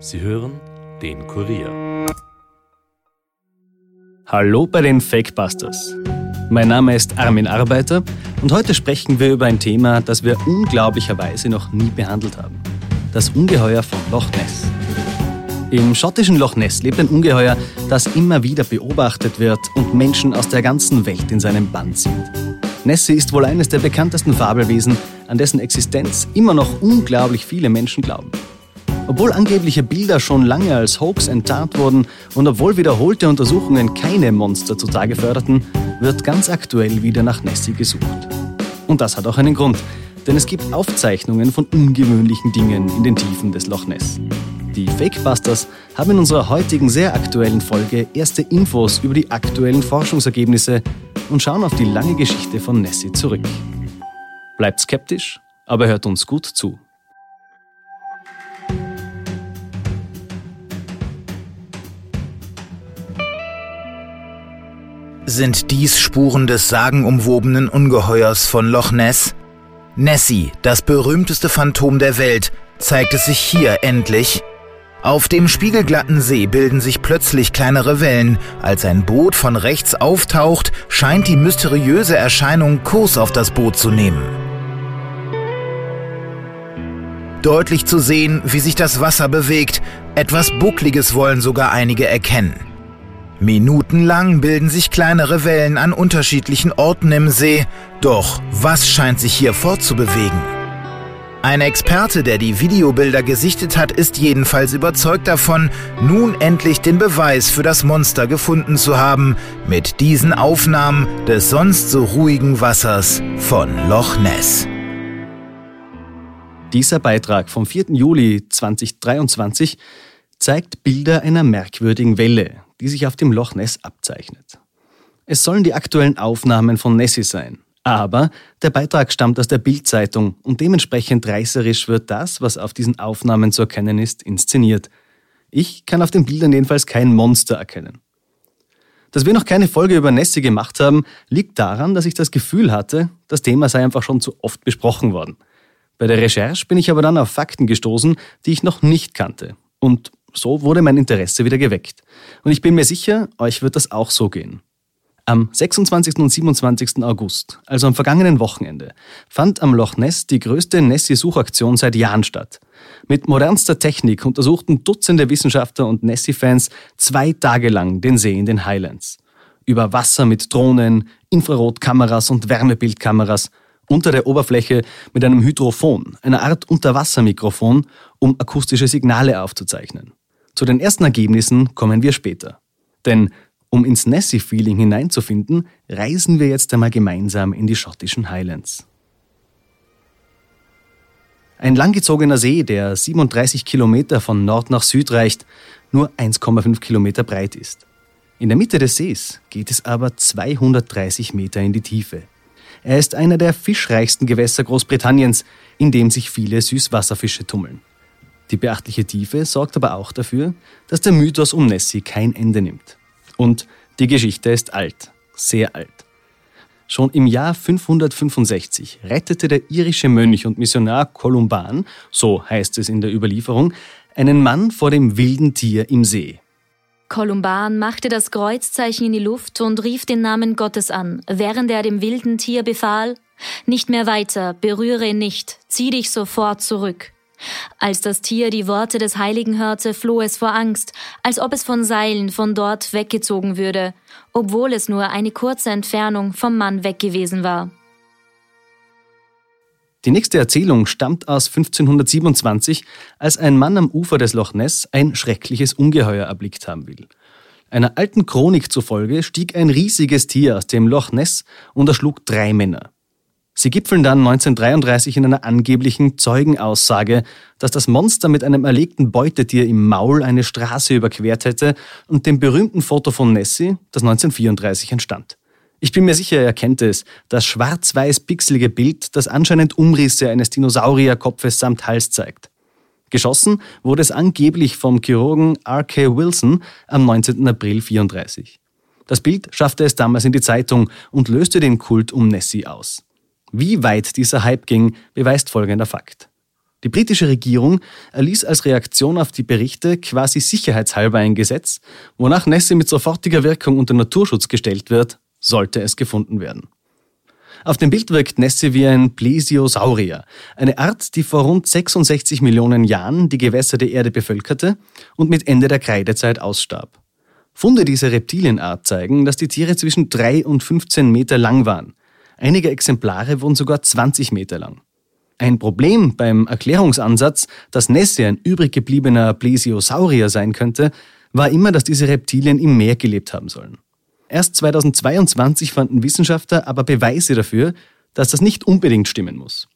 Sie hören den Kurier. Hallo bei den Fakebusters. Mein Name ist Armin Arbeiter und heute sprechen wir über ein Thema, das wir unglaublicherweise noch nie behandelt haben. Das Ungeheuer von Loch Ness. Im schottischen Loch Ness lebt ein Ungeheuer, das immer wieder beobachtet wird und Menschen aus der ganzen Welt in seinem Bann zieht. Nessie ist wohl eines der bekanntesten Fabelwesen, an dessen Existenz immer noch unglaublich viele Menschen glauben. Obwohl angebliche Bilder schon lange als Hoax enttarnt wurden und obwohl wiederholte Untersuchungen keine Monster zutage förderten, wird ganz aktuell wieder nach Nessie gesucht. Und das hat auch einen Grund, denn es gibt Aufzeichnungen von ungewöhnlichen Dingen in den Tiefen des Loch Ness. Die Fakebusters haben in unserer heutigen sehr aktuellen Folge erste Infos über die aktuellen Forschungsergebnisse und schauen auf die lange Geschichte von Nessie zurück. Bleibt skeptisch, aber hört uns gut zu. Sind dies Spuren des sagenumwobenen Ungeheuers von Loch Ness? Nessie, das berühmteste Phantom der Welt, zeigt es sich hier endlich. Auf dem spiegelglatten See bilden sich plötzlich kleinere Wellen. Als ein Boot von rechts auftaucht, scheint die mysteriöse Erscheinung Kurs auf das Boot zu nehmen. Deutlich zu sehen, wie sich das Wasser bewegt, etwas Buckliges wollen sogar einige erkennen. Minutenlang bilden sich kleinere Wellen an unterschiedlichen Orten im See, doch was scheint sich hier fortzubewegen? Ein Experte, der die Videobilder gesichtet hat, ist jedenfalls überzeugt davon, nun endlich den Beweis für das Monster gefunden zu haben, mit diesen Aufnahmen des sonst so ruhigen Wassers von Loch Ness. Dieser Beitrag vom 4. Juli 2023 zeigt Bilder einer merkwürdigen Welle, die sich auf dem Loch Ness abzeichnet. Es sollen die aktuellen Aufnahmen von Nessie sein. Aber der Beitrag stammt aus der Bildzeitung und dementsprechend reißerisch wird das, was auf diesen Aufnahmen zu erkennen ist, inszeniert. Ich kann auf den Bildern jedenfalls kein Monster erkennen. Dass wir noch keine Folge über Nessie gemacht haben, liegt daran, dass ich das Gefühl hatte, das Thema sei einfach schon zu oft besprochen worden. Bei der Recherche bin ich aber dann auf Fakten gestoßen, die ich noch nicht kannte. Und so wurde mein Interesse wieder geweckt. Und ich bin mir sicher, euch wird das auch so gehen. Am 26. und 27. August, also am vergangenen Wochenende, fand am Loch Ness die größte Nessie-Suchaktion seit Jahren statt. Mit modernster Technik untersuchten Dutzende Wissenschaftler und Nessie-Fans zwei Tage lang den See in den Highlands. Über Wasser mit Drohnen, Infrarotkameras und Wärmebildkameras, unter der Oberfläche mit einem Hydrophon, einer Art Unterwassermikrofon, um akustische Signale aufzuzeichnen. Zu den ersten Ergebnissen kommen wir später. Denn um ins Nessie-Feeling hineinzufinden, reisen wir jetzt einmal gemeinsam in die schottischen Highlands. Ein langgezogener See, der 37 Kilometer von Nord nach Süd reicht, nur 1,5 Kilometer breit ist. In der Mitte des Sees geht es aber 230 Meter in die Tiefe. Er ist einer der fischreichsten Gewässer Großbritanniens, in dem sich viele Süßwasserfische tummeln. Die beachtliche Tiefe sorgt aber auch dafür, dass der Mythos um Nessie kein Ende nimmt. Und die Geschichte ist alt, sehr alt. Schon im Jahr 565 rettete der irische Mönch und Missionar Kolumban, so heißt es in der Überlieferung, einen Mann vor dem wilden Tier im See. Kolumban machte das Kreuzzeichen in die Luft und rief den Namen Gottes an, während er dem wilden Tier befahl, nicht mehr weiter, berühre ihn nicht, zieh dich sofort zurück. Als das Tier die Worte des Heiligen hörte, floh es vor Angst, als ob es von Seilen von dort weggezogen würde, obwohl es nur eine kurze Entfernung vom Mann weg gewesen war. Die nächste Erzählung stammt aus 1527, als ein Mann am Ufer des Loch Ness ein schreckliches Ungeheuer erblickt haben will. Einer alten Chronik zufolge stieg ein riesiges Tier aus dem Loch Ness und erschlug drei Männer. Sie gipfeln dann 1933 in einer angeblichen Zeugenaussage, dass das Monster mit einem erlegten Beutetier im Maul eine Straße überquert hätte und dem berühmten Foto von Nessie, das 1934 entstand. Ich bin mir sicher, er kennt es, das schwarz-weiß pixelige Bild, das anscheinend Umrisse eines Dinosaurierkopfes samt Hals zeigt. Geschossen wurde es angeblich vom Chirurgen R.K. Wilson am 19. April 34. Das Bild schaffte es damals in die Zeitung und löste den Kult um Nessie aus. Wie weit dieser Hype ging, beweist folgender Fakt. Die britische Regierung erließ als Reaktion auf die Berichte quasi sicherheitshalber ein Gesetz, wonach Nessie mit sofortiger Wirkung unter Naturschutz gestellt wird, sollte es gefunden werden. Auf dem Bild wirkt Nessie wie ein Plesiosaurier, eine Art, die vor rund 66 Millionen Jahren die Gewässer der Erde bevölkerte und mit Ende der Kreidezeit ausstarb. Funde dieser Reptilienart zeigen, dass die Tiere zwischen 3 und 15 Meter lang waren. Einige Exemplare wurden sogar 20 Meter lang. Ein Problem beim Erklärungsansatz, dass Nessie ein übrig gebliebener Plesiosaurier sein könnte, war immer, dass diese Reptilien im Meer gelebt haben sollen. Erst 2022 fanden Wissenschaftler aber Beweise dafür, dass das nicht unbedingt stimmen muss.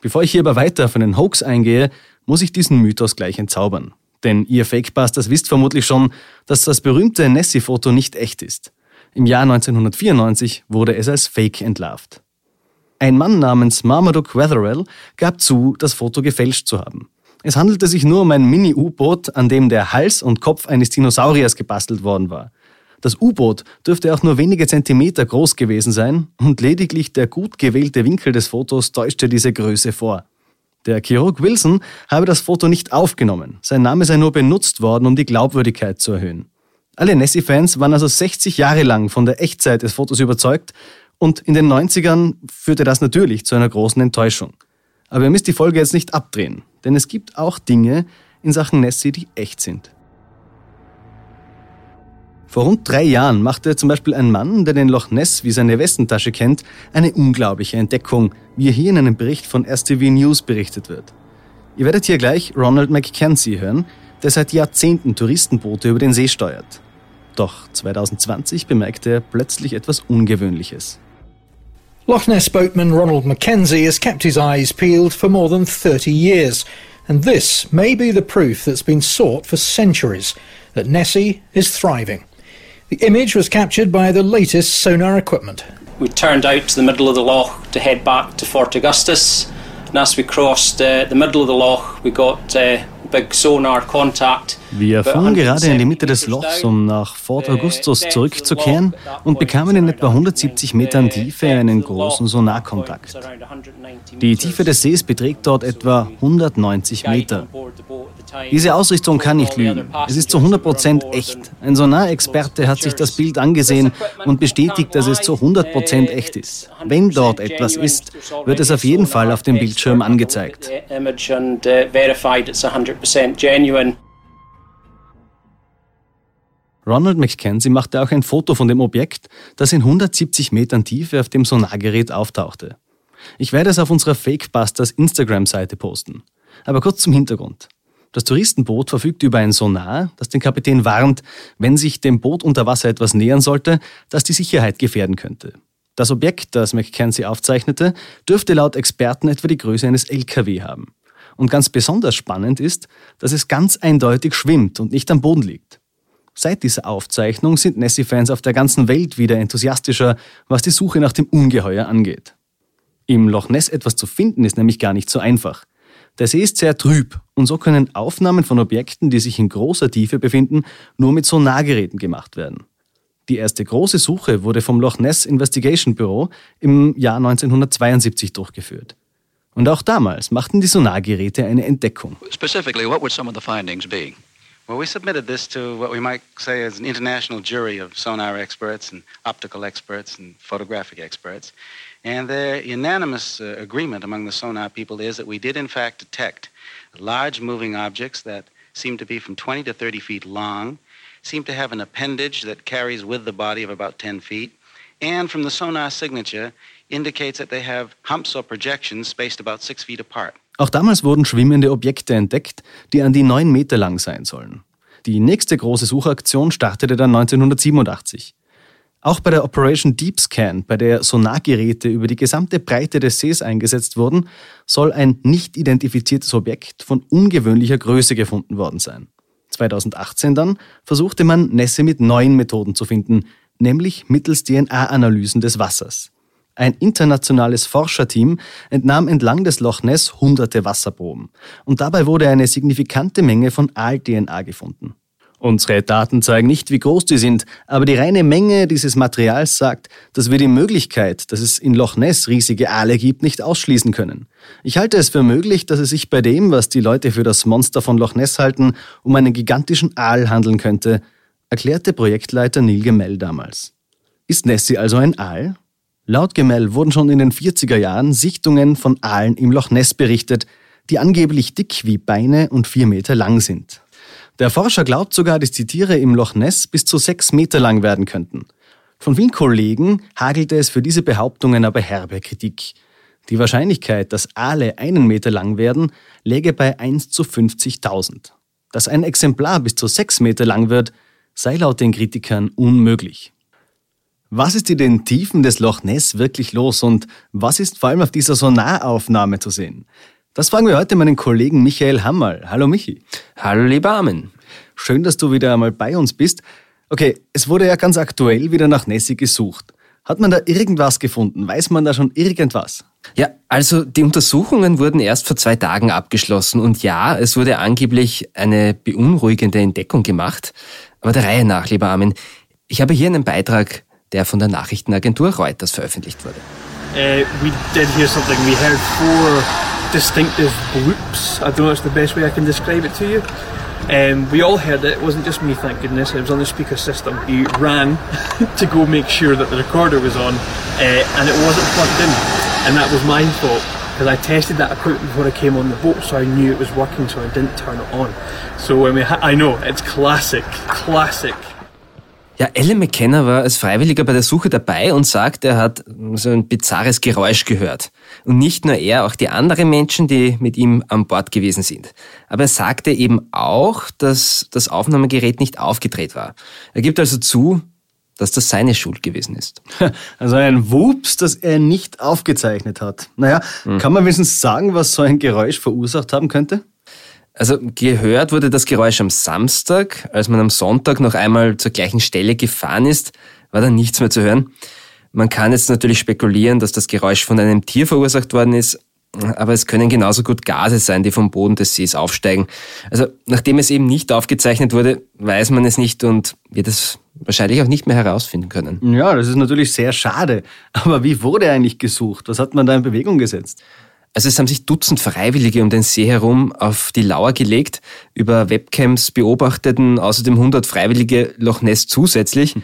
Bevor ich hier aber weiter auf einen Hoax eingehe, muss ich diesen Mythos gleich entzaubern. Denn ihr Fakebusters wisst vermutlich schon, dass das berühmte Nessie-Foto nicht echt ist. Im Jahr 1994 wurde es als Fake entlarvt. Ein Mann namens Marmaduke Wetherell gab zu, das Foto gefälscht zu haben. Es handelte sich nur um ein Mini-U-Boot, an dem der Hals und Kopf eines Dinosauriers gebastelt worden war. Das U-Boot dürfte auch nur wenige Zentimeter groß gewesen sein und lediglich der gut gewählte Winkel des Fotos täuschte diese Größe vor. Der Chirurg Wilson habe das Foto nicht aufgenommen, sein Name sei nur benutzt worden, um die Glaubwürdigkeit zu erhöhen. Alle Nessie-Fans waren also 60 Jahre lang von der Echtzeit des Fotos überzeugt und in den 90ern führte das natürlich zu einer großen Enttäuschung. Aber ihr müsst die Folge jetzt nicht abdrehen, denn es gibt auch Dinge in Sachen Nessie, die echt sind. Vor rund drei Jahren machte zum Beispiel ein Mann, der den Loch Ness wie seine Westentasche kennt, eine unglaubliche Entdeckung, wie hier in einem Bericht von STV News berichtet wird. Ihr werdet hier gleich Ronald McKenzie hören, der seit Jahrzehnten Touristenboote über den See steuert. Doch 2020 bemerkte er plötzlich etwas Ungewöhnliches. Loch Ness boatman Ronald Mackenzie has kept his eyes peeled for more than 30 years, and this may be the proof that's been sought for centuries that Nessie is thriving. The image was captured by the latest sonar equipment. We turned out to the middle of the loch to head back to Fort Augustus, and as we crossed uh, the middle of the loch, we got uh, Wir fuhren gerade in die Mitte des Lochs, um nach Fort Augustus zurückzukehren und bekamen in etwa 170 Metern Tiefe einen großen Sonarkontakt. Die Tiefe des Sees beträgt dort etwa 190 Meter. Diese Ausrichtung kann nicht lügen. Es ist zu 100% echt. Ein Sonarexperte hat sich das Bild angesehen und bestätigt, dass es zu 100% echt ist. Wenn dort etwas ist, wird es auf jeden Fall auf dem Bildschirm angezeigt. 100% genuine. Ronald McKenzie machte auch ein Foto von dem Objekt, das in 170 Metern Tiefe auf dem Sonargerät auftauchte. Ich werde es auf unserer Fakebusters Instagram-Seite posten. Aber kurz zum Hintergrund. Das Touristenboot verfügt über ein Sonar, das den Kapitän warnt, wenn sich dem Boot unter Wasser etwas nähern sollte, das die Sicherheit gefährden könnte. Das Objekt, das McKenzie aufzeichnete, dürfte laut Experten etwa die Größe eines LKW haben. Und ganz besonders spannend ist, dass es ganz eindeutig schwimmt und nicht am Boden liegt. Seit dieser Aufzeichnung sind Nessie-Fans auf der ganzen Welt wieder enthusiastischer, was die Suche nach dem Ungeheuer angeht. Im Loch Ness etwas zu finden ist nämlich gar nicht so einfach. Der See ist sehr trüb und so können Aufnahmen von Objekten, die sich in großer Tiefe befinden, nur mit Sonargeräten gemacht werden. Die erste große Suche wurde vom Loch Ness Investigation Bureau im Jahr 1972 durchgeführt. Und auch damals machten die Sonargeräte eine Entdeckung. Specifically, what would some of the findings be? Well, we submitted this to what we might say is an international jury of sonar experts and optical experts and photographic experts. And their unanimous uh, agreement among the sonar people is that we did, in fact, detect large moving objects that seem to be from 20 to 30 feet long, seem to have an appendage that carries with the body of about 10 feet, and from the sonar signature, indicates that they have humps or projections spaced about six feet apart. Auch damals wurden schwimmende Objekte entdeckt, die an die neun Meter lang sein sollen. Die nächste große Suchaktion startete dann 1987. Auch bei der Operation Deep Scan, bei der Sonargeräte über die gesamte Breite des Sees eingesetzt wurden, soll ein nicht identifiziertes Objekt von ungewöhnlicher Größe gefunden worden sein. 2018 dann versuchte man, Nässe mit neuen Methoden zu finden, nämlich mittels DNA-Analysen des Wassers. Ein internationales Forscherteam entnahm entlang des Loch Ness hunderte Wasserproben und dabei wurde eine signifikante Menge von Aal-DNA gefunden. Unsere Daten zeigen nicht, wie groß die sind, aber die reine Menge dieses Materials sagt, dass wir die Möglichkeit, dass es in Loch Ness riesige Aale gibt, nicht ausschließen können. Ich halte es für möglich, dass es sich bei dem, was die Leute für das Monster von Loch Ness halten, um einen gigantischen Aal handeln könnte, erklärte Projektleiter Neil Gemell damals. Ist Nessie also ein Aal? Laut Gemell wurden schon in den 40er Jahren Sichtungen von Aalen im Loch Ness berichtet, die angeblich dick wie Beine und vier Meter lang sind. Der Forscher glaubt sogar, dass die Tiere im Loch Ness bis zu sechs Meter lang werden könnten. Von vielen Kollegen hagelte es für diese Behauptungen aber herbe Kritik. Die Wahrscheinlichkeit, dass Aale einen Meter lang werden, läge bei 1 zu 50.000. Dass ein Exemplar bis zu sechs Meter lang wird, sei laut den Kritikern unmöglich. Was ist in den Tiefen des Loch Ness wirklich los und was ist vor allem auf dieser Sonaraufnahme zu sehen? Das fragen wir heute meinen Kollegen Michael Hammerl. Hallo Michi. Hallo lieber Armin. Schön, dass du wieder einmal bei uns bist. Okay, es wurde ja ganz aktuell wieder nach Nessie gesucht. Hat man da irgendwas gefunden? Weiß man da schon irgendwas? Ja, also die Untersuchungen wurden erst vor zwei Tagen abgeschlossen und ja, es wurde angeblich eine beunruhigende Entdeckung gemacht. Aber der Reihe nach, lieber Armin, ich habe hier einen Beitrag, der von der Nachrichtenagentur Reuters veröffentlicht wurde. Uh, we did hear something. We heard four distinctive bloops. I don't know it's the best way I can describe it to you. Um, we all heard it. It wasn't just me, thank goodness. It was on the speaker system. We ran to go make sure that the recorder was on, uh, and it wasn't plugged in. And that was my fault because I tested that equipment before I came on the boat, so I knew it was working, so I didn't turn it on. So when we, I know it's classic, classic. Ja, Alan McKenna war als Freiwilliger bei der Suche dabei und sagt, er hat so ein bizarres Geräusch gehört. Und nicht nur er, auch die anderen Menschen, die mit ihm an Bord gewesen sind. Aber er sagte eben auch, dass das Aufnahmegerät nicht aufgedreht war. Er gibt also zu, dass das seine Schuld gewesen ist. Also ein Wups, das er nicht aufgezeichnet hat. Naja, Hm. kann man wenigstens sagen, was so ein Geräusch verursacht haben könnte? Also gehört wurde das Geräusch am Samstag, als man am Sonntag noch einmal zur gleichen Stelle gefahren ist, war dann nichts mehr zu hören. Man kann jetzt natürlich spekulieren, dass das Geräusch von einem Tier verursacht worden ist, aber es können genauso gut Gase sein, die vom Boden des Sees aufsteigen. Also nachdem es eben nicht aufgezeichnet wurde, weiß man es nicht und wird es wahrscheinlich auch nicht mehr herausfinden können. Ja, das ist natürlich sehr schade. Aber wie wurde eigentlich gesucht? Was hat man da in Bewegung gesetzt? Also es haben sich Dutzend Freiwillige um den See herum auf die Lauer gelegt. Über Webcams beobachteten außerdem 100 Freiwillige Loch Ness zusätzlich.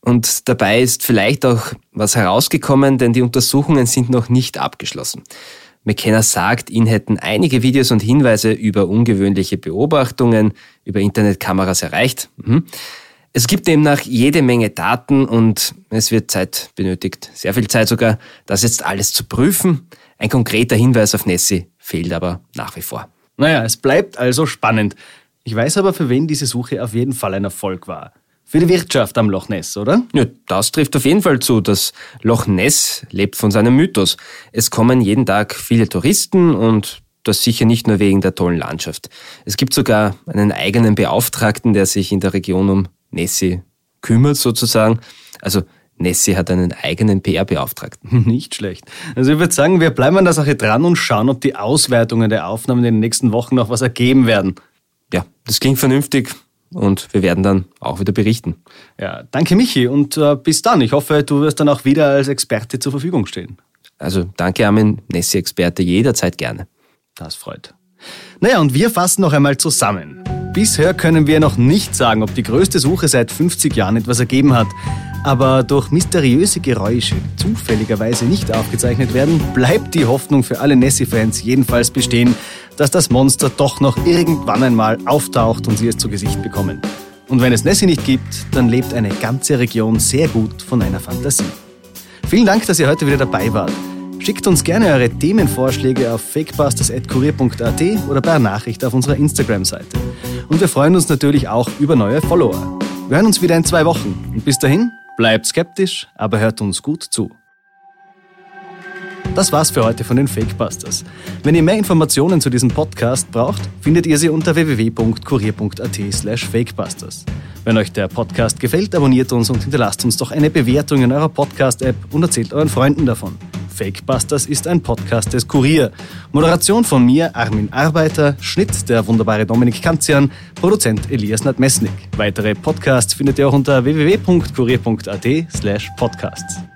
Und dabei ist vielleicht auch was herausgekommen, denn die Untersuchungen sind noch nicht abgeschlossen. McKenna sagt, ihn hätten einige Videos und Hinweise über ungewöhnliche Beobachtungen über Internetkameras erreicht. Mhm. Es gibt demnach jede Menge Daten und es wird Zeit benötigt, sehr viel Zeit sogar, das jetzt alles zu prüfen. Ein konkreter Hinweis auf Nessie fehlt aber nach wie vor. Naja, es bleibt also spannend. Ich weiß aber, für wen diese Suche auf jeden Fall ein Erfolg war. Für die Wirtschaft am Loch Ness, oder? Ja, das trifft auf jeden Fall zu. Das Loch Ness lebt von seinem Mythos. Es kommen jeden Tag viele Touristen und das sicher nicht nur wegen der tollen Landschaft. Es gibt sogar einen eigenen Beauftragten, der sich in der Region um Nessie kümmert sozusagen. Also Nessie hat einen eigenen PR-Beauftragten. Nicht schlecht. Also ich würde sagen, wir bleiben an der Sache dran und schauen, ob die Auswertungen der Aufnahmen in den nächsten Wochen noch was ergeben werden. Ja, das klingt vernünftig und wir werden dann auch wieder berichten. Ja, danke Michi und äh, bis dann. Ich hoffe, du wirst dann auch wieder als Experte zur Verfügung stehen. Also danke Armin, Nessie-Experte jederzeit gerne. Das freut. Naja, und wir fassen noch einmal zusammen. Bisher können wir noch nicht sagen, ob die größte Suche seit 50 Jahren etwas ergeben hat. Aber durch mysteriöse Geräusche, die zufälligerweise nicht aufgezeichnet werden, bleibt die Hoffnung für alle Nessie-Fans jedenfalls bestehen, dass das Monster doch noch irgendwann einmal auftaucht und sie es zu Gesicht bekommen. Und wenn es Nessie nicht gibt, dann lebt eine ganze Region sehr gut von einer Fantasie. Vielen Dank, dass ihr heute wieder dabei wart. Schickt uns gerne eure Themenvorschläge auf fakebusters.kurier.at oder per Nachricht auf unserer Instagram-Seite. Und wir freuen uns natürlich auch über neue Follower. Wir hören uns wieder in zwei Wochen. Und bis dahin, bleibt skeptisch, aber hört uns gut zu. Das war's für heute von den Fakebusters. Wenn ihr mehr Informationen zu diesem Podcast braucht, findet ihr sie unter www.kurier.at slash fakebusters. Wenn euch der Podcast gefällt, abonniert uns und hinterlasst uns doch eine Bewertung in eurer Podcast-App und erzählt euren Freunden davon. Fakebusters ist ein Podcast des Kurier. Moderation von mir, Armin Arbeiter, Schnitt der wunderbare Dominik Kanzian, Produzent Elias Nadmesnik. Weitere Podcasts findet ihr auch unter www.kurier.at slash podcasts.